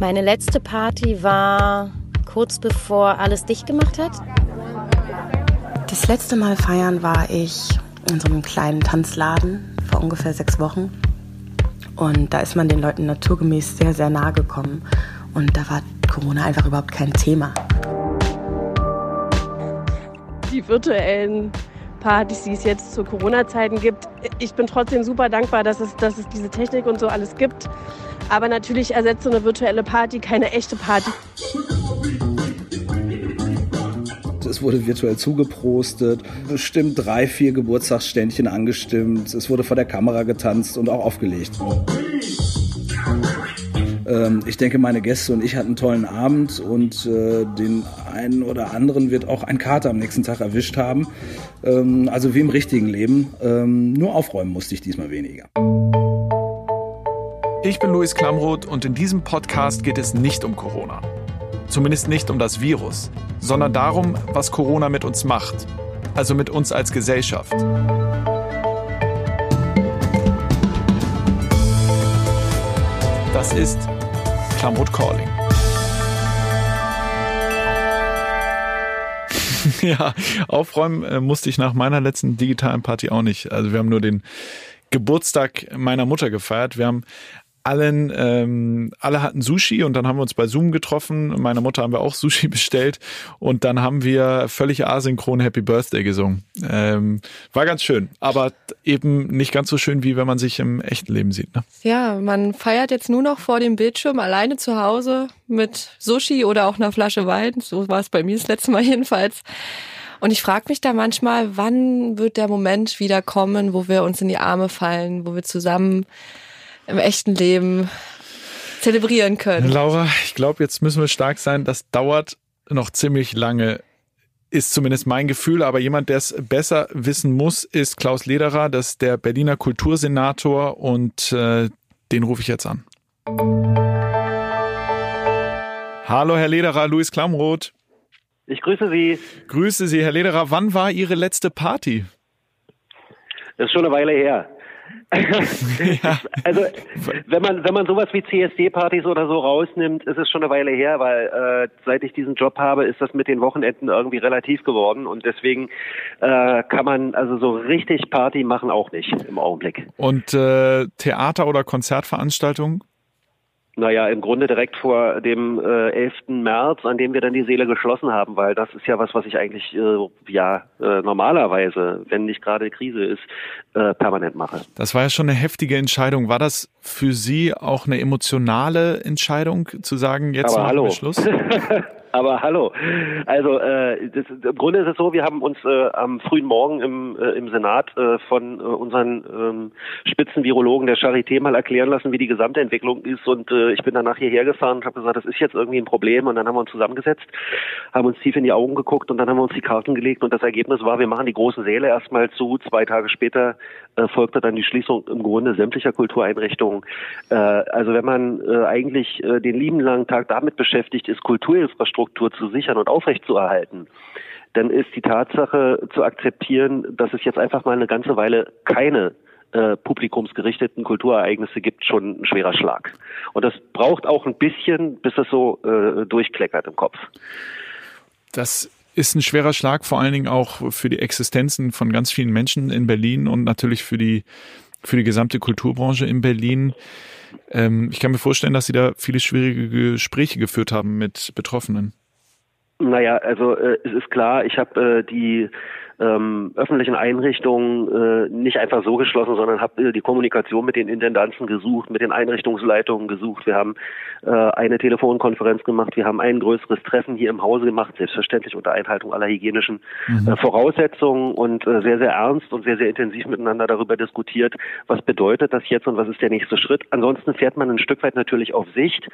Meine letzte Party war kurz bevor alles dicht gemacht hat. Das letzte Mal feiern war ich in so einem kleinen Tanzladen vor ungefähr sechs Wochen. Und da ist man den Leuten naturgemäß sehr, sehr nahe gekommen. Und da war Corona einfach überhaupt kein Thema. Die virtuellen Partys, die es jetzt zu Corona-Zeiten gibt. Ich bin trotzdem super dankbar, dass es, dass es diese Technik und so alles gibt. Aber natürlich ersetzt so eine virtuelle Party keine echte Party. Es wurde virtuell zugeprostet, bestimmt drei, vier Geburtstagsständchen angestimmt. Es wurde vor der Kamera getanzt und auch aufgelegt. Ähm, ich denke, meine Gäste und ich hatten einen tollen Abend und äh, den einen oder anderen wird auch ein Kater am nächsten Tag erwischt haben. Ähm, also wie im richtigen Leben. Ähm, nur aufräumen musste ich diesmal weniger. Ich bin Luis Klamroth und in diesem Podcast geht es nicht um Corona. Zumindest nicht um das Virus, sondern darum, was Corona mit uns macht. Also mit uns als Gesellschaft. Das ist Klamroth Calling. ja, aufräumen äh, musste ich nach meiner letzten digitalen Party auch nicht. Also wir haben nur den Geburtstag meiner Mutter gefeiert. Wir haben allen, ähm, alle hatten Sushi und dann haben wir uns bei Zoom getroffen. Meiner Mutter haben wir auch Sushi bestellt und dann haben wir völlig asynchron Happy Birthday gesungen. Ähm, war ganz schön, aber eben nicht ganz so schön, wie wenn man sich im echten Leben sieht. Ne? Ja, man feiert jetzt nur noch vor dem Bildschirm alleine zu Hause mit Sushi oder auch einer Flasche Wein. So war es bei mir das letzte Mal jedenfalls. Und ich frage mich da manchmal, wann wird der Moment wieder kommen, wo wir uns in die Arme fallen, wo wir zusammen im echten Leben zelebrieren können. Laura, ich glaube, jetzt müssen wir stark sein. Das dauert noch ziemlich lange ist zumindest mein Gefühl, aber jemand, der es besser wissen muss, ist Klaus Lederer, das ist der Berliner Kultursenator und äh, den rufe ich jetzt an. Hallo, Herr Lederer, Luis Klamroth. Ich grüße Sie. Grüße Sie, Herr Lederer. Wann war Ihre letzte Party? Das ist schon eine Weile her. ja. Also wenn man wenn man sowas wie CSD-Partys oder so rausnimmt, ist es schon eine Weile her, weil äh, seit ich diesen Job habe, ist das mit den Wochenenden irgendwie relativ geworden und deswegen äh, kann man also so richtig Party machen auch nicht im Augenblick. Und äh, Theater oder Konzertveranstaltungen? Naja, im Grunde direkt vor dem äh, 11. März, an dem wir dann die Seele geschlossen haben, weil das ist ja was, was ich eigentlich äh, ja äh, normalerweise, wenn nicht gerade Krise ist, äh, permanent mache. Das war ja schon eine heftige Entscheidung. War das für Sie auch eine emotionale Entscheidung, zu sagen, jetzt Aber machen hallo. wir Schluss? Aber hallo. Also äh, das, im Grunde ist es so, wir haben uns äh, am frühen Morgen im, äh, im Senat äh, von äh, unseren ähm, Spitzenvirologen der Charité mal erklären lassen, wie die gesamte Entwicklung ist. Und äh, ich bin danach hierher gefahren und habe gesagt, das ist jetzt irgendwie ein Problem. Und dann haben wir uns zusammengesetzt, haben uns tief in die Augen geguckt und dann haben wir uns die Karten gelegt. Und das Ergebnis war, wir machen die großen Säle erstmal zu. Zwei Tage später äh, folgte dann die Schließung im Grunde sämtlicher Kultureinrichtungen. Äh, also wenn man äh, eigentlich äh, den lieben langen Tag damit beschäftigt ist, Kulturinfrastruktur zu sichern und aufrechtzuerhalten, dann ist die Tatsache zu akzeptieren, dass es jetzt einfach mal eine ganze Weile keine äh, publikumsgerichteten Kulturereignisse gibt, schon ein schwerer Schlag. Und das braucht auch ein bisschen, bis das so äh, durchkleckert im Kopf. Das ist ein schwerer Schlag, vor allen Dingen auch für die Existenzen von ganz vielen Menschen in Berlin und natürlich für die, für die gesamte Kulturbranche in Berlin. Ähm, ich kann mir vorstellen, dass Sie da viele schwierige Gespräche geführt haben mit Betroffenen. Naja, also äh, es ist klar, ich habe äh, die ähm, öffentlichen Einrichtungen äh, nicht einfach so geschlossen, sondern habe äh, die Kommunikation mit den Intendanzen gesucht, mit den Einrichtungsleitungen gesucht. Wir haben äh, eine Telefonkonferenz gemacht, wir haben ein größeres Treffen hier im Hause gemacht, selbstverständlich unter Einhaltung aller hygienischen Mhm. äh, Voraussetzungen und äh, sehr, sehr ernst und sehr, sehr intensiv miteinander darüber diskutiert, was bedeutet das jetzt und was ist der nächste Schritt. Ansonsten fährt man ein Stück weit natürlich auf Sicht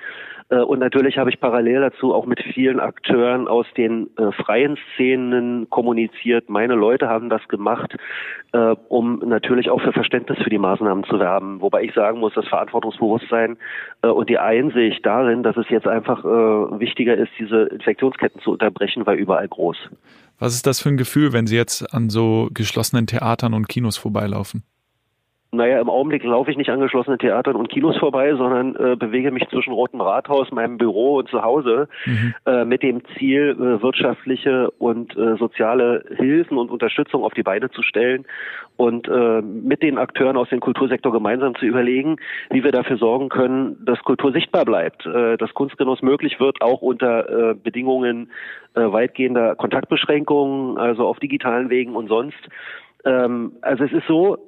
äh, und natürlich habe ich parallel dazu auch mit vielen Akteuren aus den äh, freien Szenen kommuniziert. Meine Leute haben das gemacht, äh, um natürlich auch für Verständnis für die Maßnahmen zu werben. Wobei ich sagen muss, das Verantwortungsbewusstsein äh, und die Einsicht darin, dass es jetzt einfach äh, wichtiger ist, diese Infektionsketten zu unterbrechen, war überall groß. Was ist das für ein Gefühl, wenn Sie jetzt an so geschlossenen Theatern und Kinos vorbeilaufen? Naja, im Augenblick laufe ich nicht angeschlossene Theatern und Kinos vorbei, sondern äh, bewege mich zwischen Rotem Rathaus, meinem Büro und zu Hause mhm. äh, mit dem Ziel, äh, wirtschaftliche und äh, soziale Hilfen und Unterstützung auf die Beine zu stellen und äh, mit den Akteuren aus dem Kultursektor gemeinsam zu überlegen, wie wir dafür sorgen können, dass Kultur sichtbar bleibt, äh, dass Kunstgenuss möglich wird, auch unter Bedingungen weitgehender Kontaktbeschränkungen, also auf digitalen Wegen und sonst. Ähm, also es ist so,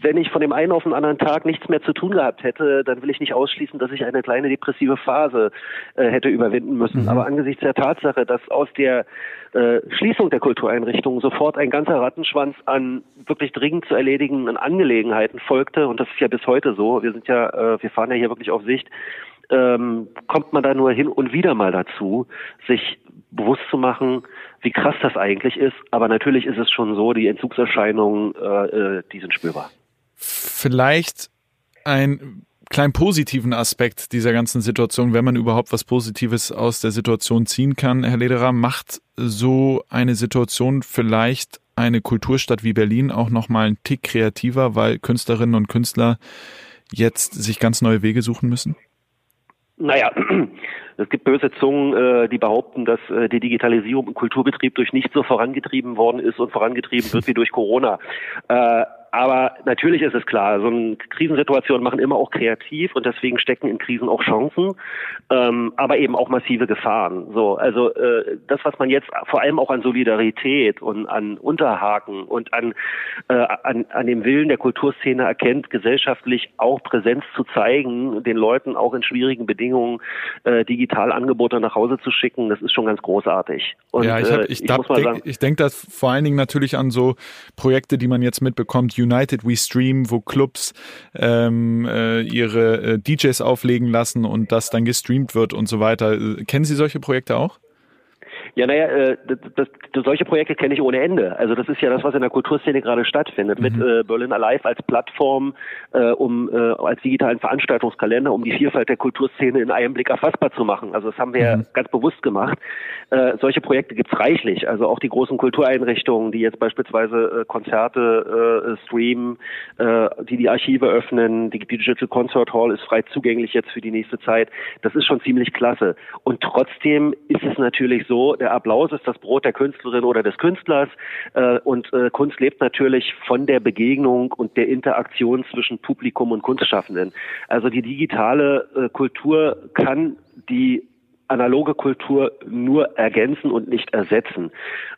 wenn ich von dem einen auf den anderen Tag nichts mehr zu tun gehabt hätte, dann will ich nicht ausschließen, dass ich eine kleine depressive Phase äh, hätte überwinden müssen. Mhm. Aber angesichts der Tatsache, dass aus der äh, Schließung der Kultureinrichtungen sofort ein ganzer Rattenschwanz an wirklich dringend zu erledigenden Angelegenheiten folgte, und das ist ja bis heute so, wir sind ja, äh, wir fahren ja hier wirklich auf Sicht, ähm, kommt man da nur hin und wieder mal dazu, sich bewusst zu machen, wie krass das eigentlich ist. Aber natürlich ist es schon so, die Entzugserscheinungen, äh, äh die sind spürbar. Vielleicht ein kleinen positiven Aspekt dieser ganzen Situation, wenn man überhaupt was Positives aus der Situation ziehen kann. Herr Lederer, macht so eine Situation vielleicht eine Kulturstadt wie Berlin auch nochmal einen Tick kreativer, weil Künstlerinnen und Künstler jetzt sich ganz neue Wege suchen müssen? Naja, es gibt böse Zungen, äh, die behaupten, dass äh, die Digitalisierung im Kulturbetrieb durch nicht so vorangetrieben worden ist und vorangetrieben wird wie durch Corona. Äh, aber natürlich ist es klar, so eine Krisensituation machen immer auch kreativ und deswegen stecken in Krisen auch Chancen, ähm, aber eben auch massive Gefahren. So, also äh, das, was man jetzt vor allem auch an Solidarität und an Unterhaken und an, äh, an, an dem Willen der Kulturszene erkennt, gesellschaftlich auch Präsenz zu zeigen, den Leuten auch in schwierigen Bedingungen äh, digital Angebote nach Hause zu schicken, das ist schon ganz großartig. Und, ja, ich, hab, ich, äh, ich, denk, ich denke das vor allen Dingen natürlich an so Projekte, die man jetzt mitbekommt, United We Stream, wo Clubs ähm, äh, ihre äh, DJs auflegen lassen und das dann gestreamt wird und so weiter. Kennen Sie solche Projekte auch? Ja, naja, äh, das, das, solche Projekte kenne ich ohne Ende. Also das ist ja das, was in der Kulturszene gerade stattfindet, mhm. mit äh, Berlin Alive als Plattform, äh, um äh, als digitalen Veranstaltungskalender, um die Vielfalt der Kulturszene in einem Blick erfassbar zu machen. Also das haben wir mhm. ganz bewusst gemacht. Äh, solche Projekte gibt's reichlich. Also auch die großen Kultureinrichtungen, die jetzt beispielsweise äh, Konzerte äh, streamen, äh, die die Archive öffnen, die Digital Concert Hall ist frei zugänglich jetzt für die nächste Zeit. Das ist schon ziemlich klasse. Und trotzdem ist es natürlich so, der Applaus ist das Brot der Künstlerin oder des Künstlers äh, und äh, Kunst lebt natürlich von der Begegnung und der Interaktion zwischen Publikum und Kunstschaffenden. Also die digitale äh, Kultur kann die analoge Kultur nur ergänzen und nicht ersetzen.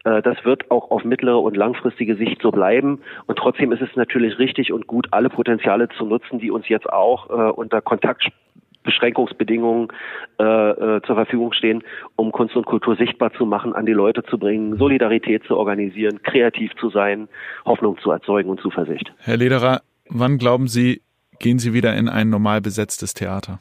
Äh, das wird auch auf mittlere und langfristige Sicht so bleiben. Und trotzdem ist es natürlich richtig und gut, alle Potenziale zu nutzen, die uns jetzt auch äh, unter Kontakt Beschränkungsbedingungen äh, äh, zur Verfügung stehen, um Kunst und Kultur sichtbar zu machen, an die Leute zu bringen, Solidarität zu organisieren, kreativ zu sein, Hoffnung zu erzeugen und Zuversicht. Herr Lederer, wann glauben Sie, gehen Sie wieder in ein normal besetztes Theater?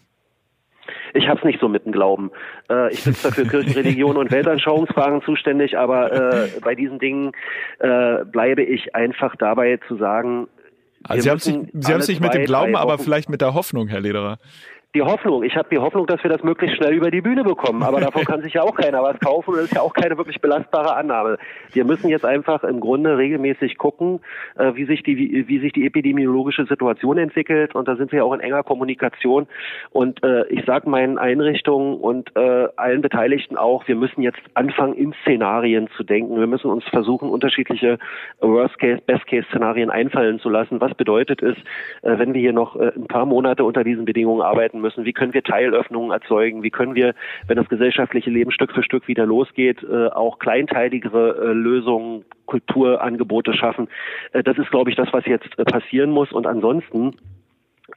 Ich habe es nicht so mit dem Glauben. Äh, ich bin zwar für Kirchenreligion und Weltanschauungsfragen zuständig, aber äh, bei diesen Dingen äh, bleibe ich einfach dabei zu sagen, also Sie haben haben sich mit dem Glauben, aber vielleicht mit der Hoffnung, Herr Lederer die Hoffnung. Ich habe die Hoffnung, dass wir das möglichst schnell über die Bühne bekommen. Aber davon kann sich ja auch keiner was kaufen und das ist ja auch keine wirklich belastbare Annahme. Wir müssen jetzt einfach im Grunde regelmäßig gucken, äh, wie sich die wie, wie sich die epidemiologische Situation entwickelt und da sind wir auch in enger Kommunikation. Und äh, ich sage meinen Einrichtungen und äh, allen Beteiligten auch, wir müssen jetzt anfangen, in Szenarien zu denken. Wir müssen uns versuchen, unterschiedliche Worst-Case, Best-Case-Szenarien einfallen zu lassen. Was bedeutet es, äh, wenn wir hier noch äh, ein paar Monate unter diesen Bedingungen arbeiten müssen, wie können wir Teilöffnungen erzeugen, wie können wir, wenn das gesellschaftliche Leben Stück für Stück wieder losgeht, äh, auch kleinteiligere äh, Lösungen, Kulturangebote schaffen. Äh, das ist, glaube ich, das, was jetzt passieren muss. Und ansonsten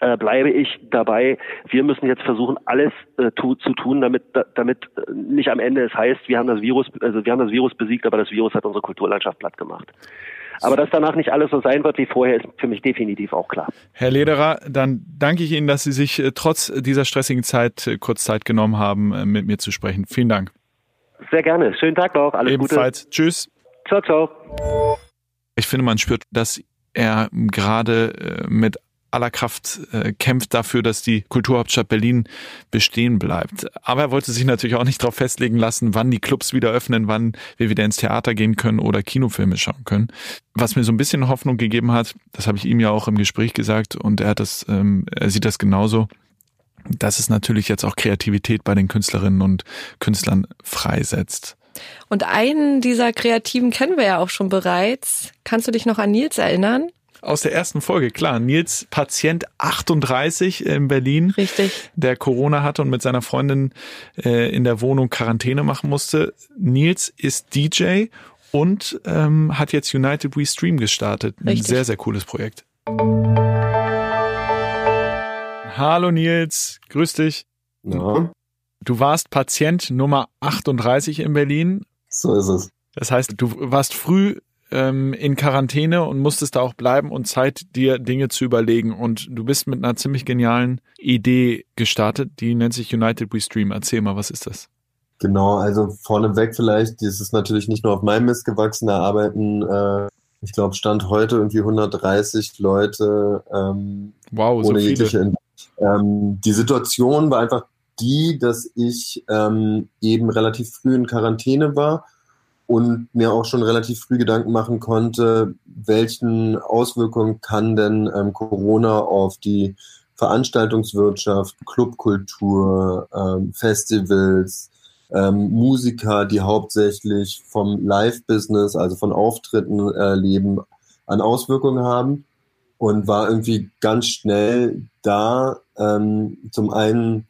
bleibe ich dabei, wir müssen jetzt versuchen, alles zu tun, damit, damit nicht am Ende es heißt, wir haben das Virus, also wir haben das Virus besiegt, aber das Virus hat unsere Kulturlandschaft platt gemacht. Aber dass danach nicht alles so sein wird wie vorher, ist für mich definitiv auch klar. Herr Lederer, dann danke ich Ihnen, dass Sie sich äh, trotz dieser stressigen Zeit äh, kurz Zeit genommen haben, äh, mit mir zu sprechen. Vielen Dank. Sehr gerne. Schönen Tag noch. Alles Ebenfalls. Gute. Tschüss. Ciao, ciao. Ich finde, man spürt, dass er gerade mit aller Kraft äh, kämpft dafür, dass die Kulturhauptstadt Berlin bestehen bleibt. Aber er wollte sich natürlich auch nicht darauf festlegen lassen, wann die Clubs wieder öffnen, wann wir wieder ins Theater gehen können oder Kinofilme schauen können. Was mir so ein bisschen Hoffnung gegeben hat, das habe ich ihm ja auch im Gespräch gesagt und er hat das, ähm, er sieht das genauso, dass es natürlich jetzt auch Kreativität bei den Künstlerinnen und Künstlern freisetzt. Und einen dieser Kreativen kennen wir ja auch schon bereits. Kannst du dich noch an Nils erinnern? Aus der ersten Folge, klar. Nils, Patient 38 in Berlin. Richtig. Der Corona hatte und mit seiner Freundin äh, in der Wohnung Quarantäne machen musste. Nils ist DJ und ähm, hat jetzt United We Stream gestartet. Ein Richtig. sehr, sehr cooles Projekt. Hallo Nils, grüß dich. Ja, Du warst Patient Nummer 38 in Berlin. so ist es. Das heißt, du warst früh ähm, in Quarantäne und musstest da auch bleiben und Zeit, dir Dinge zu überlegen. Und du bist mit einer ziemlich genialen Idee gestartet, die nennt sich United We Stream. Erzähl mal, was ist das? Genau, also vorneweg vielleicht, das ist natürlich nicht nur auf meinem Mist gewachsen, da arbeiten, äh, ich glaube, Stand heute irgendwie 130 Leute ähm, Wow, so ohne viele. jegliche. Ähm, die Situation war einfach die, dass ich ähm, eben relativ früh in Quarantäne war und mir auch schon relativ früh Gedanken machen konnte, welchen Auswirkungen kann denn ähm, Corona auf die Veranstaltungswirtschaft, Clubkultur, ähm, Festivals, ähm, Musiker, die hauptsächlich vom Live-Business, also von Auftritten äh, leben, an Auswirkungen haben und war irgendwie ganz schnell da, ähm, zum einen,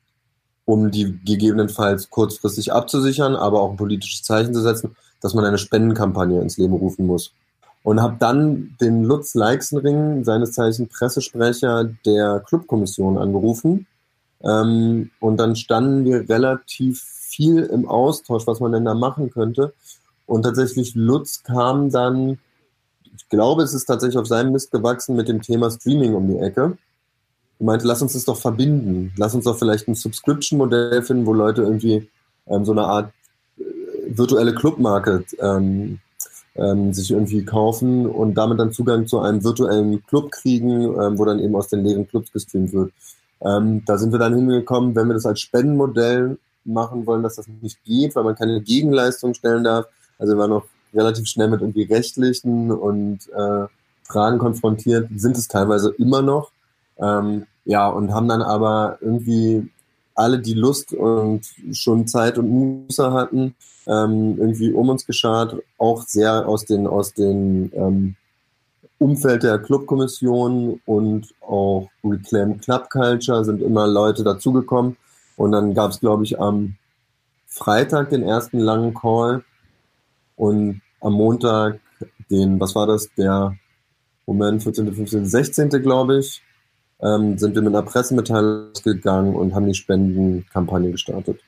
um die gegebenenfalls kurzfristig abzusichern, aber auch ein politisches Zeichen zu setzen, dass man eine Spendenkampagne ins Leben rufen muss. Und habe dann den Lutz Leixenring, seines Zeichen Pressesprecher der Clubkommission, angerufen. Ähm, und dann standen wir relativ viel im Austausch, was man denn da machen könnte. Und tatsächlich Lutz kam dann, ich glaube, es ist tatsächlich auf seinem Mist gewachsen mit dem Thema Streaming um die Ecke. Er meinte, lass uns das doch verbinden. Lass uns doch vielleicht ein Subscription-Modell finden, wo Leute irgendwie ähm, so eine Art virtuelle Clubmarket ähm, ähm, sich irgendwie kaufen und damit dann Zugang zu einem virtuellen Club kriegen, ähm, wo dann eben aus den leeren Clubs gestreamt wird. Ähm, da sind wir dann hingekommen, wenn wir das als Spendenmodell machen wollen, dass das nicht geht, weil man keine Gegenleistung stellen darf. Also wir waren noch relativ schnell mit irgendwie rechtlichen und äh, Fragen konfrontiert, sind es teilweise immer noch. Ähm, ja, und haben dann aber irgendwie alle, die Lust und schon Zeit und Muße hatten, ähm, irgendwie um uns geschart, auch sehr aus den, aus den ähm, Umfeld der Clubkommission und auch Reclaim Club Culture sind immer Leute dazugekommen. Und dann gab es, glaube ich, am Freitag den ersten langen Call und am Montag den, was war das, der Moment, 14., 15., 16., glaube ich, ähm, sind wir mit einer Pressemitteilung gegangen und haben die Spendenkampagne gestartet.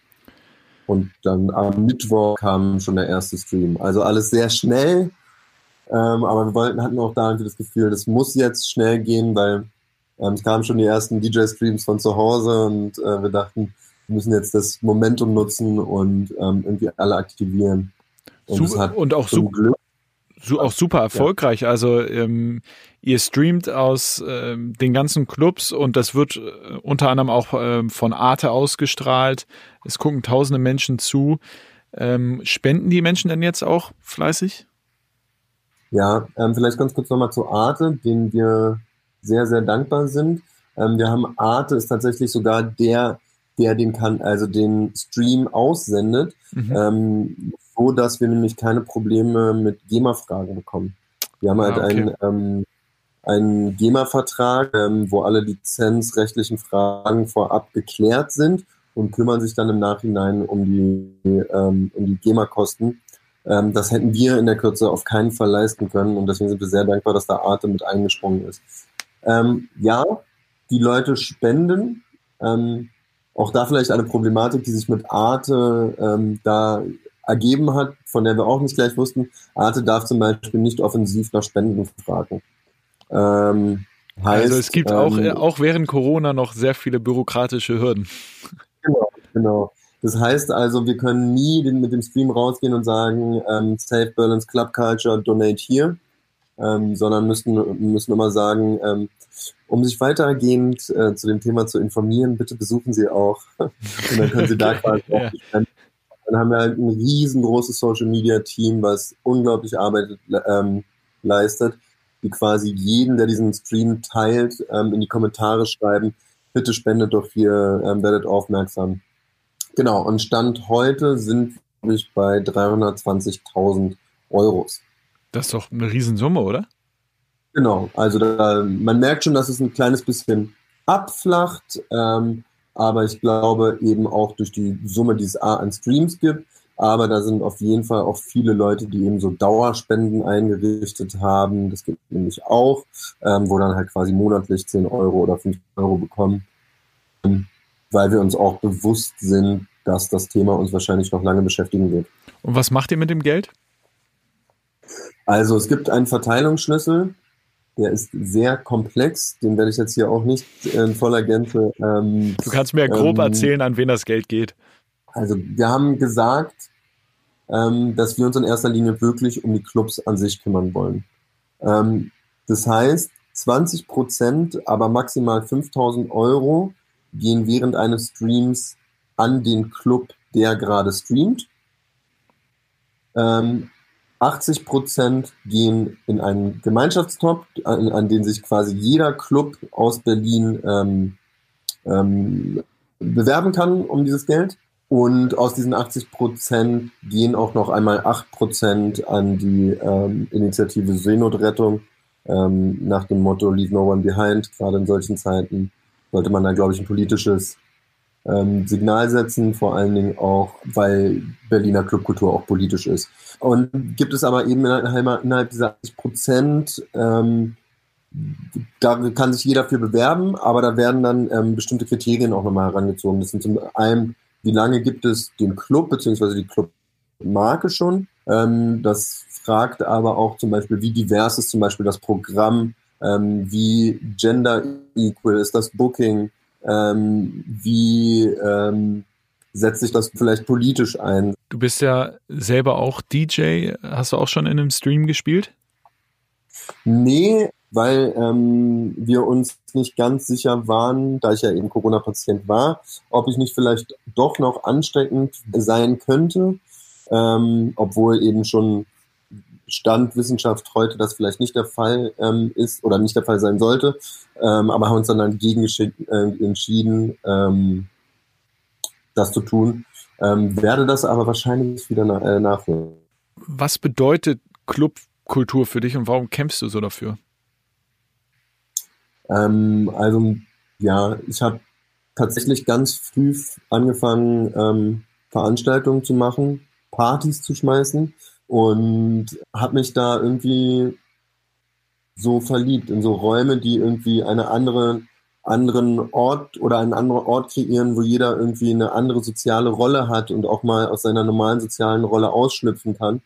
Und dann am Mittwoch kam schon der erste Stream. Also alles sehr schnell, ähm, aber wir wollten, hatten auch da irgendwie das Gefühl, das muss jetzt schnell gehen, weil ähm, es kamen schon die ersten DJ-Streams von zu Hause und äh, wir dachten, wir müssen jetzt das Momentum nutzen und ähm, irgendwie alle aktivieren. Und, Super, hat und auch zum super, Glück so, auch super erfolgreich. Also ähm, ihr streamt aus ähm, den ganzen Clubs und das wird äh, unter anderem auch ähm, von Arte ausgestrahlt. Es gucken tausende Menschen zu. Ähm, spenden die Menschen denn jetzt auch fleißig? Ja, ähm, vielleicht ganz kurz nochmal zu Arte, denen wir sehr, sehr dankbar sind. Ähm, wir haben Arte ist tatsächlich sogar der, der den kann, also den Stream aussendet, Mhm. ähm, so dass wir nämlich keine Probleme mit GEMA-Fragen bekommen. Wir haben halt Ah, okay. einen, ähm, einen GEMA-Vertrag, ähm, wo alle lizenzrechtlichen Fragen vorab geklärt sind und kümmern sich dann im Nachhinein um die, ähm, um die GEMA-Kosten. Ähm, das hätten wir in der Kürze auf keinen Fall leisten können und deswegen sind wir sehr dankbar, dass da Arte mit eingesprungen ist. Ähm, ja, die Leute spenden. Ähm, auch da vielleicht eine Problematik, die sich mit Arte ähm, da ergeben hat, von der wir auch nicht gleich wussten. Arte darf zum Beispiel nicht offensiv nach Spenden fragen. Ähm, heißt, also es gibt auch, ähm, äh, auch während Corona noch sehr viele bürokratische Hürden. Genau. Das heißt also, wir können nie den, mit dem Stream rausgehen und sagen, ähm, Save Balance Club Culture, donate hier. Ähm, sondern müssen, müssen immer sagen, ähm, um sich weitergehend äh, zu dem Thema zu informieren, bitte besuchen Sie auch. Und dann können Sie da quasi auch ja. Dann haben wir halt ein riesengroßes Social Media Team, was unglaublich Arbeit ähm, leistet, die quasi jeden, der diesen Stream teilt, ähm, in die Kommentare schreiben, bitte spendet doch hier, ähm, werdet aufmerksam. Genau, und Stand heute sind wir bei 320.000 Euros. Das ist doch eine Riesensumme, oder? Genau, also da, man merkt schon, dass es ein kleines bisschen abflacht, ähm, aber ich glaube eben auch durch die Summe, die es A an Streams gibt, aber da sind auf jeden Fall auch viele Leute, die eben so Dauerspenden eingerichtet haben. Das gibt nämlich auch, ähm, wo dann halt quasi monatlich 10 Euro oder 5 Euro bekommen, weil wir uns auch bewusst sind, dass das Thema uns wahrscheinlich noch lange beschäftigen wird. Und was macht ihr mit dem Geld? Also es gibt einen Verteilungsschlüssel, der ist sehr komplex, den werde ich jetzt hier auch nicht in voller Gänze. Ähm, du kannst mir grob ähm, erzählen, an wen das Geld geht. Also wir haben gesagt, ähm, dass wir uns in erster Linie wirklich um die Clubs an sich kümmern wollen. Ähm, das heißt, 20 Prozent, aber maximal 5000 Euro gehen während eines Streams an den Club, der gerade streamt. Ähm, 80 Prozent gehen in einen Gemeinschaftstop, an, an, den sich quasi jeder Club aus Berlin ähm, ähm, bewerben kann um dieses Geld. Und aus diesen 80 Prozent gehen auch noch einmal 8 Prozent an die ähm, Initiative Seenotrettung ähm, nach dem Motto Leave No One Behind. Gerade in solchen Zeiten sollte man da, glaube ich, ein politisches ähm, Signal setzen, vor allen Dingen auch, weil Berliner Clubkultur auch politisch ist. Und gibt es aber eben innerhalb, dieser 80 Prozent, ähm, da kann sich jeder für bewerben, aber da werden dann ähm, bestimmte Kriterien auch nochmal herangezogen. Das sind zum einen, wie lange gibt es den Club beziehungsweise die Clubmarke schon? Ähm, das fragt aber auch zum Beispiel, wie divers ist zum Beispiel das Programm, ähm, wie gender equal ist das Booking, ähm, wie ähm, setzt sich das vielleicht politisch ein? Du bist ja selber auch DJ. Hast du auch schon in einem Stream gespielt? Nee, weil ähm, wir uns nicht ganz sicher waren, da ich ja eben Corona-Patient war, ob ich nicht vielleicht doch noch ansteckend sein könnte, ähm, obwohl eben schon Stand Wissenschaft heute das vielleicht nicht der Fall ähm, ist oder nicht der Fall sein sollte, ähm, aber haben uns dann dagegen äh, entschieden, ähm, das zu tun. Ähm, werde das aber wahrscheinlich wieder na äh, nachholen. Was bedeutet Clubkultur für dich und warum kämpfst du so dafür? Ähm, also ja, ich habe tatsächlich ganz früh angefangen, ähm, Veranstaltungen zu machen, Partys zu schmeißen und habe mich da irgendwie so verliebt in so Räume, die irgendwie eine andere anderen Ort oder einen anderen Ort kreieren, wo jeder irgendwie eine andere soziale Rolle hat und auch mal aus seiner normalen sozialen Rolle ausschlüpfen kann.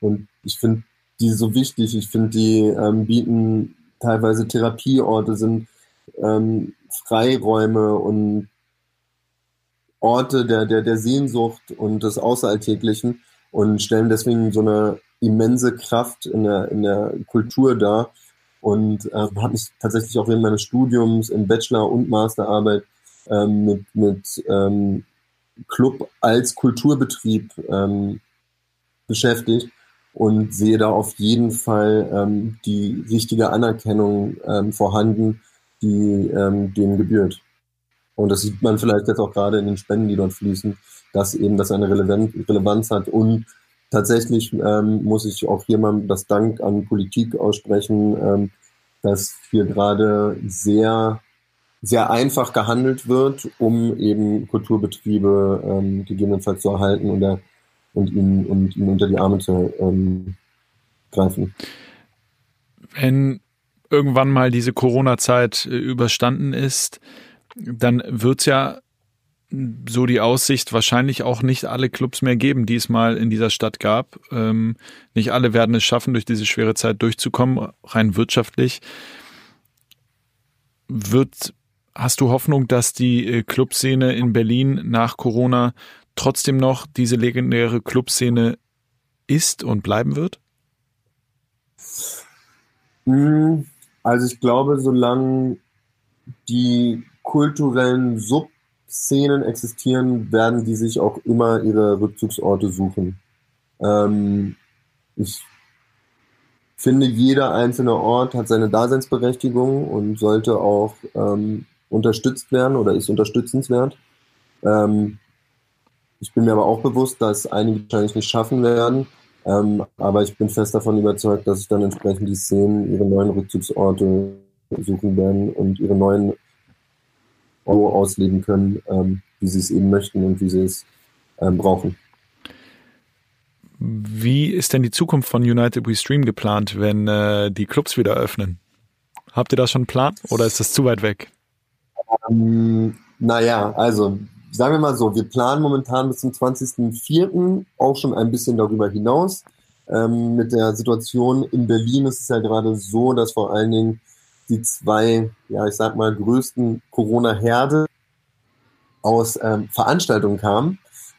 Und ich finde die so wichtig. Ich finde, die ähm, bieten teilweise Therapieorte, sind ähm, Freiräume und Orte der, der, der Sehnsucht und des Außeralltäglichen und stellen deswegen so eine immense Kraft in der, in der Kultur dar. Und äh, habe mich tatsächlich auch während meines Studiums im Bachelor- und Masterarbeit ähm, mit, mit ähm, Club als Kulturbetrieb ähm, beschäftigt und sehe da auf jeden Fall ähm, die richtige Anerkennung ähm, vorhanden, die ähm, dem gebührt. Und das sieht man vielleicht jetzt auch gerade in den Spenden, die dort fließen, dass eben das eine Relevanz hat. Und tatsächlich ähm, muss ich auch hier mal das Dank an Politik aussprechen, ähm, dass hier gerade sehr, sehr einfach gehandelt wird, um eben Kulturbetriebe ähm, gegebenenfalls zu erhalten und, der, und, ihnen, und ihnen unter die Arme zu ähm, greifen. Wenn irgendwann mal diese Corona-Zeit äh, überstanden ist, dann wird es ja so die Aussicht wahrscheinlich auch nicht alle Clubs mehr geben, die es mal in dieser Stadt gab. Ähm, nicht alle werden es schaffen, durch diese schwere Zeit durchzukommen, rein wirtschaftlich. Wird, hast du Hoffnung, dass die äh, Clubszene in Berlin nach Corona trotzdem noch diese legendäre Clubszene ist und bleiben wird? Hm, also ich glaube, solange die kulturellen Subszenen existieren, werden die sich auch immer ihre Rückzugsorte suchen. Ähm, ich finde, jeder einzelne Ort hat seine Daseinsberechtigung und sollte auch ähm, unterstützt werden oder ist unterstützenswert. Ähm, ich bin mir aber auch bewusst, dass einige wahrscheinlich nicht schaffen werden. Ähm, aber ich bin fest davon überzeugt, dass sich dann entsprechend die Szenen ihre neuen Rückzugsorte suchen werden und ihre neuen Euro ausleben können, ähm, wie sie es eben möchten und wie sie es ähm, brauchen. Wie ist denn die Zukunft von United We Stream geplant, wenn äh, die Clubs wieder öffnen? Habt ihr da schon einen Plan oder ist das zu weit weg? Ähm, naja, also sagen wir mal so, wir planen momentan bis zum 20.04. auch schon ein bisschen darüber hinaus. Ähm, mit der Situation in Berlin ist es ja gerade so, dass vor allen Dingen die zwei, ja, ich sag mal, größten Corona-Herde aus ähm, Veranstaltungen kamen.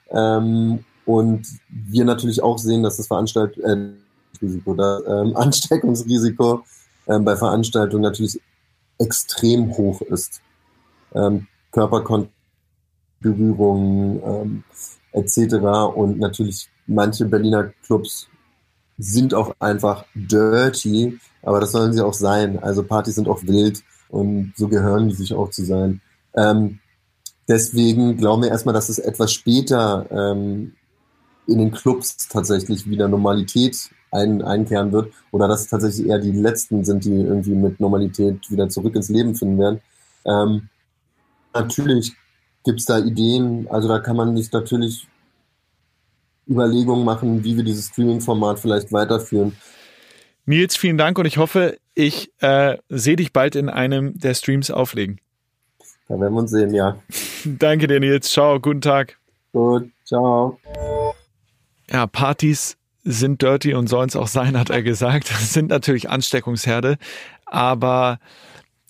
Ähm, und wir natürlich auch sehen, dass das Veranstalt äh, das ähm, Ansteckungsrisiko ähm, bei Veranstaltungen natürlich extrem hoch ist. Ähm, Körperkontakt Berührungen ähm, etc. Und natürlich manche Berliner Clubs sind auch einfach dirty, aber das sollen sie auch sein. Also Partys sind auch wild und so gehören die sich auch zu sein. Ähm, deswegen glauben wir erstmal, dass es etwas später ähm, in den Clubs tatsächlich wieder Normalität ein, einkehren wird oder dass tatsächlich eher die letzten sind, die irgendwie mit Normalität wieder zurück ins Leben finden werden. Ähm, natürlich Gibt es da Ideen? Also da kann man sich natürlich Überlegungen machen, wie wir dieses Streaming-Format vielleicht weiterführen. Nils, vielen Dank und ich hoffe, ich äh, sehe dich bald in einem der Streams auflegen. Da werden wir uns sehen, ja. Danke dir, Nils. Ciao, guten Tag. Gut, ciao. Ja, Partys sind dirty und sollen es auch sein, hat er gesagt. Das sind natürlich Ansteckungsherde, aber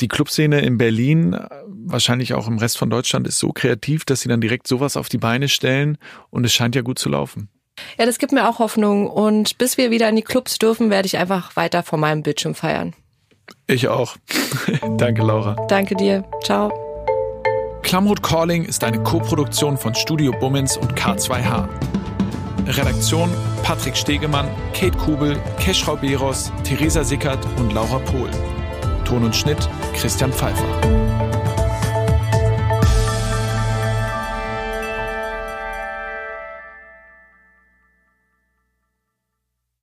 die Clubszene in Berlin, wahrscheinlich auch im Rest von Deutschland, ist so kreativ, dass sie dann direkt sowas auf die Beine stellen und es scheint ja gut zu laufen. Ja, das gibt mir auch Hoffnung und bis wir wieder in die Clubs dürfen, werde ich einfach weiter vor meinem Bildschirm feiern. Ich auch. Danke, Laura. Danke dir. Ciao. Klamroth Calling ist eine Koproduktion von Studio Bummins und K2H. Redaktion Patrick Stegemann, Kate Kubel, Keschrau Beros, Theresa Sickert und Laura Pohl. Ton und Schnitt Christian Pfeiffer.